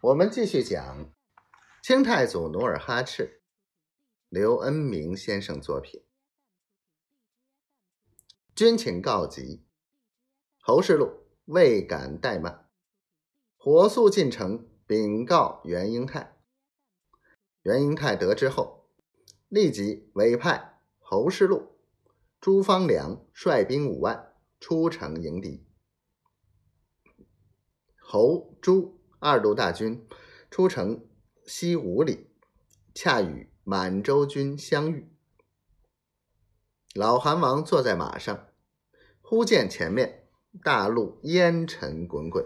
我们继续讲清太祖努尔哈赤，刘恩明先生作品。军情告急，侯世禄未敢怠慢，火速进城禀告袁英泰。袁英泰得知后，立即委派侯世禄、朱方良率兵五万出城迎敌。侯朱。二路大军出城西五里，恰与满洲军相遇。老韩王坐在马上，忽见前面大路烟尘滚滚，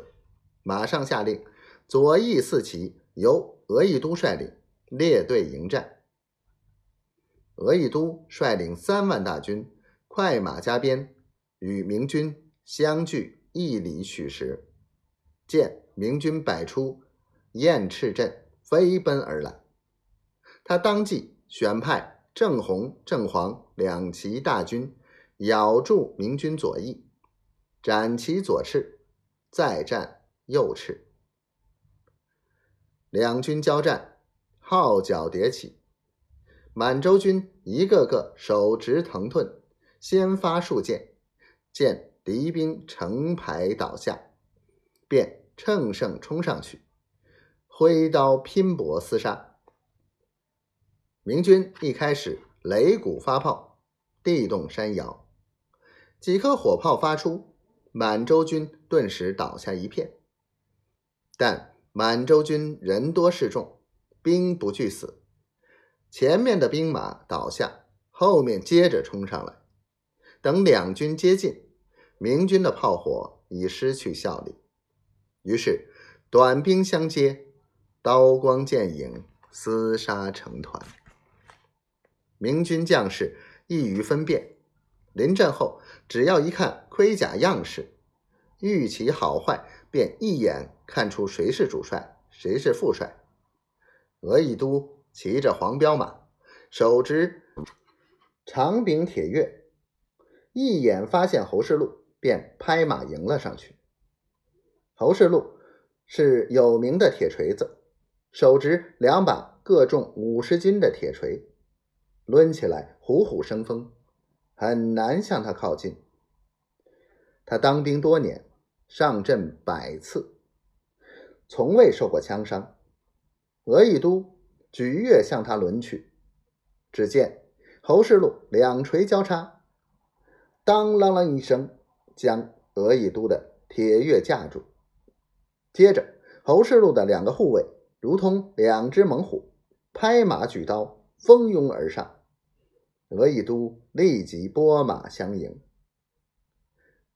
马上下令左翼四旗由额亦都率领列队迎战。额亦都率领三万大军，快马加鞭，与明军相距一里许时，见。明军摆出雁翅阵，飞奔而来。他当即选派正红、正黄两旗大军咬住明军左翼，斩其左翅，再战右翅。两军交战，号角迭起，满洲军一个个手执藤盾，先发数箭，见敌兵成排倒下，便。乘胜冲上去，挥刀拼搏厮杀。明军一开始擂鼓发炮，地动山摇，几颗火炮发出，满洲军顿时倒下一片。但满洲军人多势众，兵不惧死，前面的兵马倒下，后面接着冲上来。等两军接近，明军的炮火已失去效力。于是，短兵相接，刀光剑影，厮杀成团。明军将士易于分辨，临阵后只要一看盔甲样式、玉旗好坏，便一眼看出谁是主帅，谁是副帅。额亦都骑着黄骠马，手执长柄铁钺，一眼发现侯世禄，便拍马迎了上去。侯世禄是有名的铁锤子，手执两把各重五十斤的铁锤，抡起来虎虎生风，很难向他靠近。他当兵多年，上阵百次，从未受过枪伤。额亦都举月向他抡去，只见侯世禄两锤交叉，当啷啷一声，将额亦都的铁月架住。接着，侯世禄的两个护卫如同两只猛虎，拍马举刀，蜂拥而上。额亦都立即拨马相迎。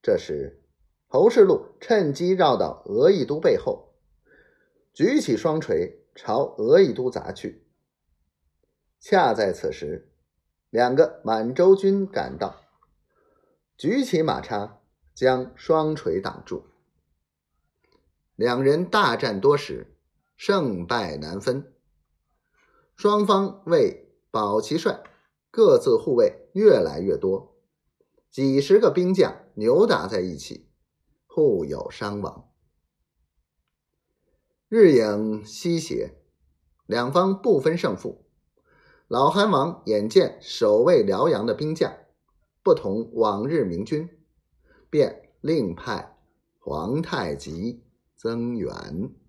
这时，侯世禄趁机绕到额亦都背后，举起双锤朝额亦都砸去。恰在此时，两个满洲军赶到，举起马叉将双锤挡住。两人大战多时，胜败难分。双方为保其帅，各自护卫越来越多，几十个兵将扭打在一起，互有伤亡。日影西斜，两方不分胜负。老韩王眼见守卫辽阳的兵将不同往日明军，便另派皇太极。增援。